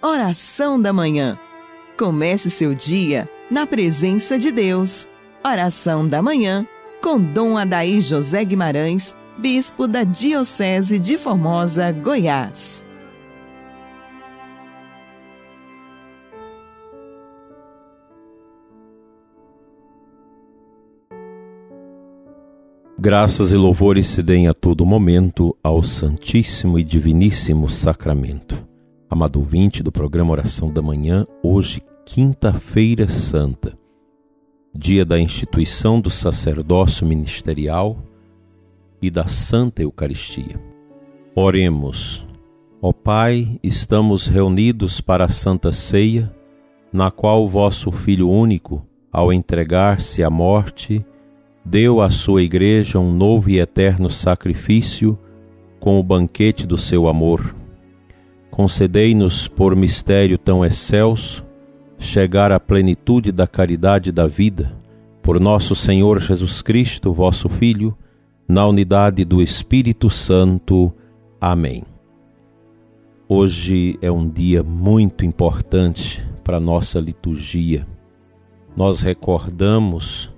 Oração da Manhã. Comece seu dia na presença de Deus. Oração da Manhã com Dom Adaí José Guimarães, Bispo da Diocese de Formosa, Goiás. Graças e louvores se deem a todo momento ao Santíssimo e Diviníssimo Sacramento. Amado ouvinte do programa Oração da Manhã, hoje, quinta-feira santa, dia da instituição do sacerdócio ministerial e da Santa Eucaristia. Oremos. Ó Pai, estamos reunidos para a Santa Ceia, na qual vosso Filho único, ao entregar-se à morte, deu à sua Igreja um novo e eterno sacrifício com o banquete do seu amor concedei-nos por mistério tão excelso chegar à plenitude da caridade da vida, por nosso Senhor Jesus Cristo, vosso Filho, na unidade do Espírito Santo. Amém. Hoje é um dia muito importante para a nossa liturgia. Nós recordamos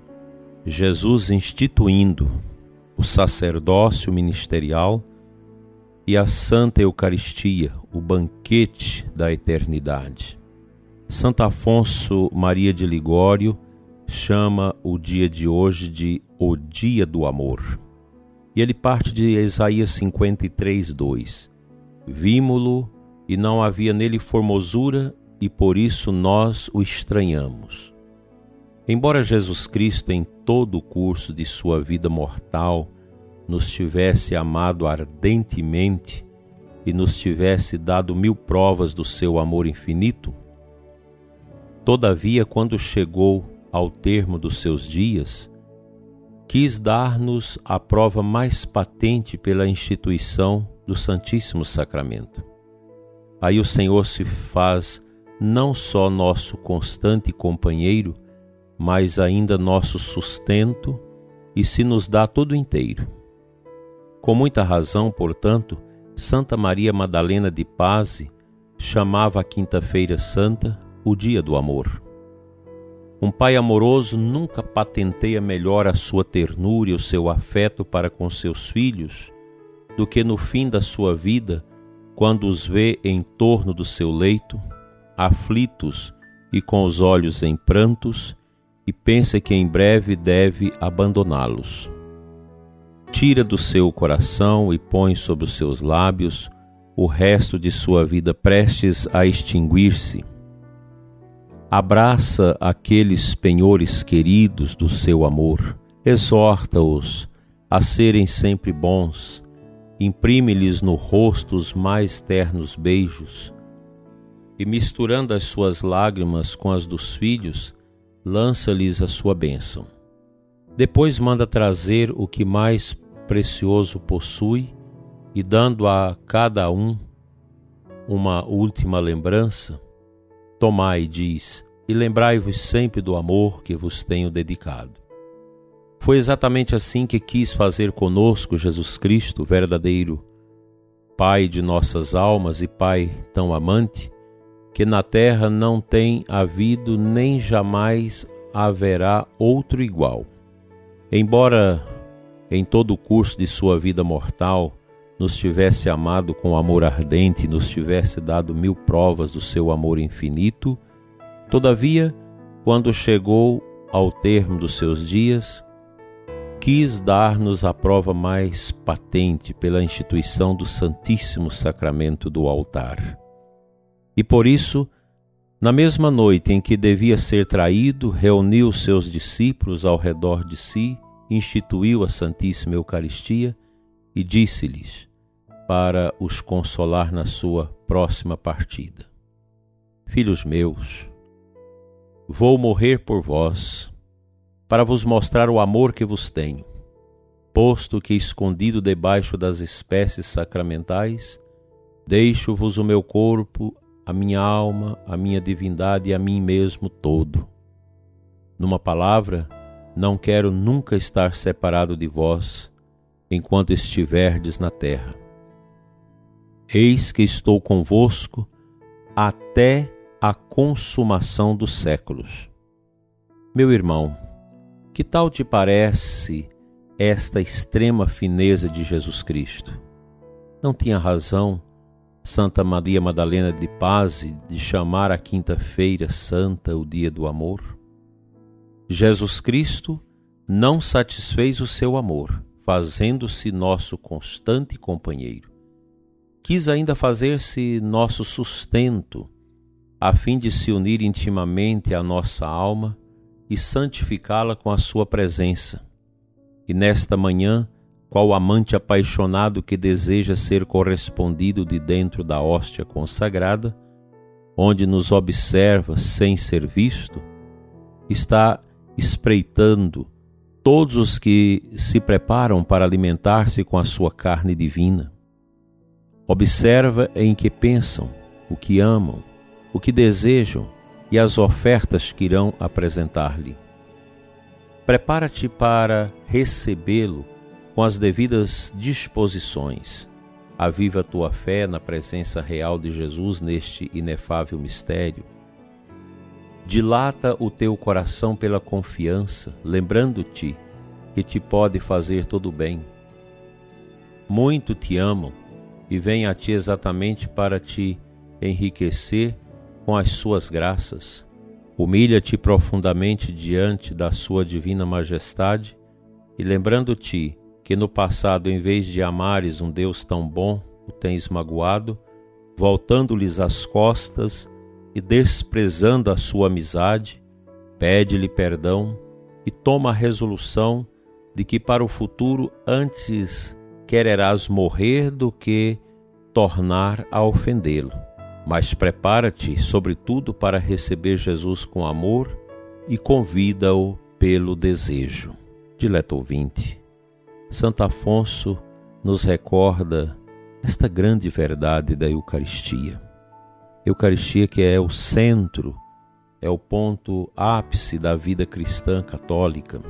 Jesus instituindo o sacerdócio ministerial e a Santa Eucaristia, o banquete da eternidade. Santo Afonso Maria de Ligório chama o dia de hoje de o Dia do Amor. E ele parte de Isaías 53, 2. Vimo-lo e não havia nele formosura, e por isso nós o estranhamos. Embora Jesus Cristo, em todo o curso de sua vida mortal, nos tivesse amado ardentemente e nos tivesse dado mil provas do seu amor infinito? Todavia, quando chegou ao termo dos seus dias, quis dar-nos a prova mais patente pela instituição do Santíssimo Sacramento. Aí o Senhor se faz não só nosso constante companheiro, mas ainda nosso sustento e se nos dá todo inteiro. Com muita razão, portanto, Santa Maria Madalena de Paz chamava a Quinta-feira Santa o dia do amor. Um pai amoroso nunca patenteia melhor a sua ternura e o seu afeto para com seus filhos do que no fim da sua vida, quando os vê em torno do seu leito, aflitos e com os olhos em prantos, e pensa que em breve deve abandoná-los tira do seu coração e põe sobre os seus lábios o resto de sua vida prestes a extinguir-se. Abraça aqueles penhores queridos do seu amor, exorta-os a serem sempre bons, imprime-lhes no rosto os mais ternos beijos, e misturando as suas lágrimas com as dos filhos, lança-lhes a sua bênção. Depois manda trazer o que mais precioso possui e dando a cada um uma última lembrança, tomai, diz, e lembrai-vos sempre do amor que vos tenho dedicado. Foi exatamente assim que quis fazer conosco Jesus Cristo, verdadeiro Pai de nossas almas e Pai tão amante, que na terra não tem havido nem jamais haverá outro igual. Embora em todo o curso de sua vida mortal, nos tivesse amado com amor ardente, nos tivesse dado mil provas do seu amor infinito, todavia, quando chegou ao termo dos seus dias, quis dar-nos a prova mais patente pela instituição do Santíssimo Sacramento do altar. E por isso, na mesma noite em que devia ser traído, reuniu seus discípulos ao redor de si instituiu a Santíssima Eucaristia e disse-lhes, para os consolar na sua próxima partida: Filhos meus, vou morrer por vós, para vos mostrar o amor que vos tenho, posto que escondido debaixo das espécies sacramentais, deixo-vos o meu corpo, a minha alma, a minha divindade e a mim mesmo todo. Numa palavra, não quero nunca estar separado de vós enquanto estiverdes na terra. Eis que estou convosco até a consumação dos séculos. Meu irmão, que tal te parece esta extrema fineza de Jesus Cristo? Não tinha razão Santa Maria Madalena de Paz de chamar a quinta-feira santa o dia do amor? Jesus Cristo não satisfez o seu amor, fazendo-se nosso constante companheiro. Quis ainda fazer-se nosso sustento, a fim de se unir intimamente à nossa alma e santificá-la com a sua presença. E nesta manhã, qual amante apaixonado que deseja ser correspondido de dentro da hóstia consagrada, onde nos observa sem ser visto, está espreitando todos os que se preparam para alimentar-se com a sua carne divina. Observa em que pensam, o que amam, o que desejam e as ofertas que irão apresentar-lhe. Prepara-te para recebê-lo com as devidas disposições. Aviva tua fé na presença real de Jesus neste inefável mistério. Dilata o teu coração pela confiança, lembrando-te que te pode fazer todo o bem. Muito te amam e vêm a ti exatamente para te enriquecer com as suas graças. Humilha-te profundamente diante da sua divina majestade e lembrando-te que no passado, em vez de amares um Deus tão bom, o tens magoado, voltando-lhes as costas e desprezando a sua amizade, pede-lhe perdão e toma a resolução de que para o futuro antes quererás morrer do que tornar a ofendê-lo. Mas prepara-te, sobretudo, para receber Jesus com amor e convida-o pelo desejo. Dileto ouvinte, Santo Afonso nos recorda esta grande verdade da Eucaristia. Eucaristia que é o centro, é o ponto ápice da vida cristã católica.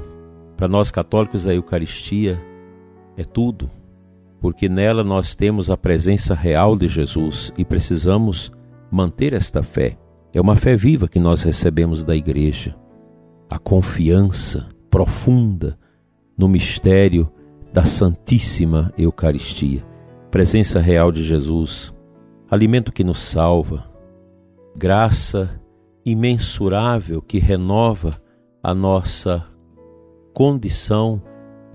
Para nós católicos, a Eucaristia é tudo, porque nela nós temos a presença real de Jesus e precisamos manter esta fé. É uma fé viva que nós recebemos da Igreja. A confiança profunda no mistério da Santíssima Eucaristia, presença real de Jesus, alimento que nos salva, graça imensurável que renova a nossa condição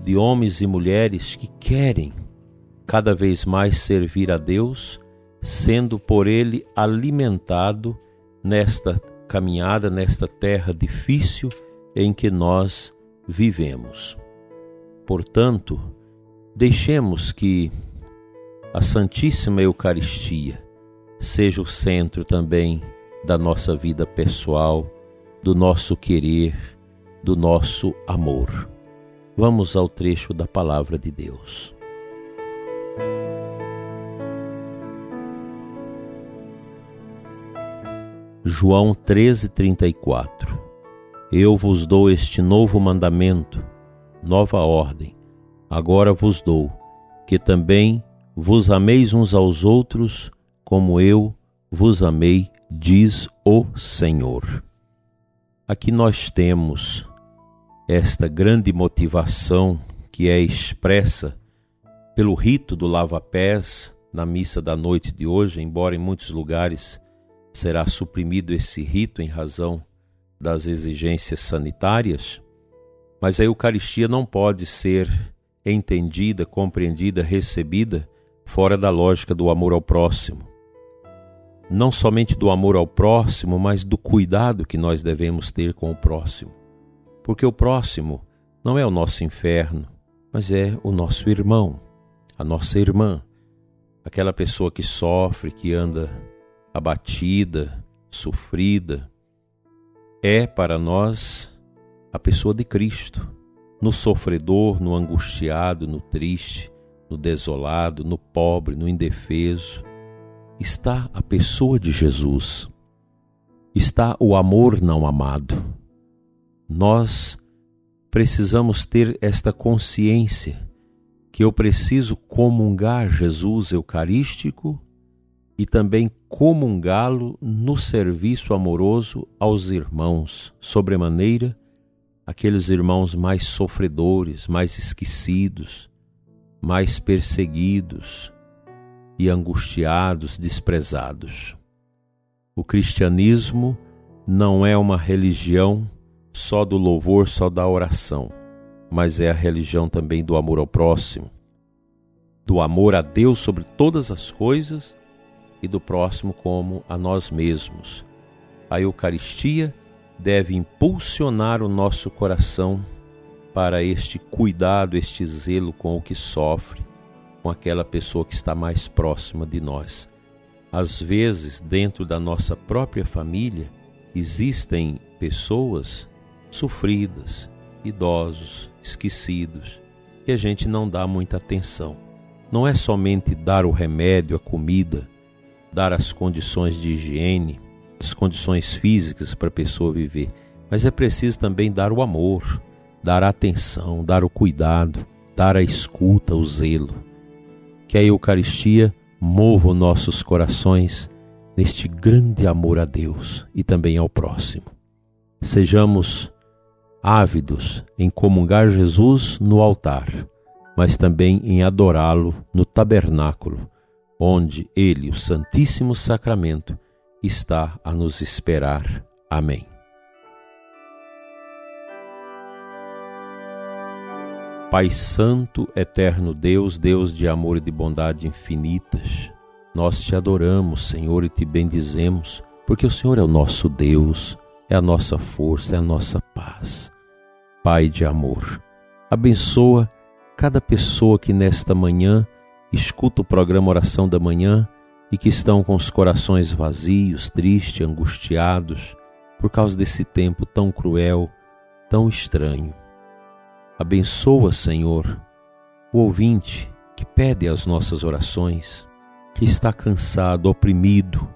de homens e mulheres que querem cada vez mais servir a Deus, sendo por Ele alimentado nesta caminhada, nesta terra difícil em que nós vivemos. Portanto, deixemos que a Santíssima Eucaristia seja o centro também da nossa vida pessoal, do nosso querer, do nosso amor. Vamos ao trecho da palavra de Deus. João 13:34 Eu vos dou este novo mandamento nova ordem. Agora vos dou, que também vos ameis uns aos outros, como eu vos amei, diz o Senhor. Aqui nós temos esta grande motivação que é expressa pelo rito do lava-pés na missa da noite de hoje, embora em muitos lugares será suprimido esse rito em razão das exigências sanitárias, mas a Eucaristia não pode ser entendida, compreendida, recebida fora da lógica do amor ao próximo. Não somente do amor ao próximo, mas do cuidado que nós devemos ter com o próximo. Porque o próximo não é o nosso inferno, mas é o nosso irmão, a nossa irmã, aquela pessoa que sofre, que anda abatida, sofrida. É para nós a pessoa de Cristo, no sofredor, no angustiado, no triste, no desolado, no pobre, no indefeso, está a pessoa de Jesus. Está o amor não amado. Nós precisamos ter esta consciência que eu preciso comungar Jesus Eucarístico e também comungá-lo no serviço amoroso aos irmãos, sobremaneira aqueles irmãos mais sofredores, mais esquecidos, mais perseguidos e angustiados, desprezados. O cristianismo não é uma religião só do louvor, só da oração, mas é a religião também do amor ao próximo, do amor a Deus sobre todas as coisas e do próximo como a nós mesmos. A Eucaristia deve impulsionar o nosso coração para este cuidado, este zelo com o que sofre, com aquela pessoa que está mais próxima de nós. Às vezes, dentro da nossa própria família, existem pessoas sofridas, idosos, esquecidos, e a gente não dá muita atenção. Não é somente dar o remédio, a comida, dar as condições de higiene, as condições físicas para a pessoa viver, mas é preciso também dar o amor, dar a atenção, dar o cuidado, dar a escuta, o zelo. Que a Eucaristia mova nossos corações neste grande amor a Deus e também ao próximo. Sejamos ávidos em comungar Jesus no altar, mas também em adorá-lo no tabernáculo, onde ele, o Santíssimo Sacramento, está a nos esperar. Amém. Pai Santo, eterno Deus, Deus de amor e de bondade infinitas, nós te adoramos, Senhor, e te bendizemos, porque o Senhor é o nosso Deus, é a nossa força, é a nossa paz. Pai de amor, abençoa cada pessoa que nesta manhã escuta o programa Oração da Manhã e que estão com os corações vazios, tristes, angustiados por causa desse tempo tão cruel, tão estranho. Abençoa, Senhor, o ouvinte que pede as nossas orações, que está cansado, oprimido,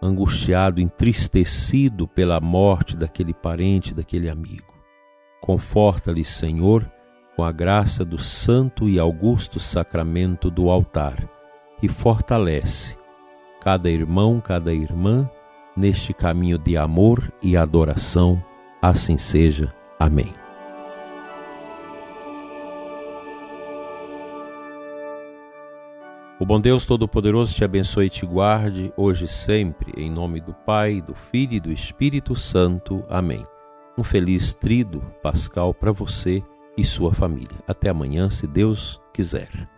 angustiado, entristecido pela morte daquele parente, daquele amigo. Conforta-lhe, Senhor, com a graça do santo e augusto sacramento do altar e fortalece cada irmão, cada irmã neste caminho de amor e adoração. Assim seja. Amém. O bom Deus Todo-Poderoso te abençoe e te guarde, hoje e sempre, em nome do Pai, do Filho e do Espírito Santo. Amém. Um feliz trido pascal para você e sua família. Até amanhã, se Deus quiser.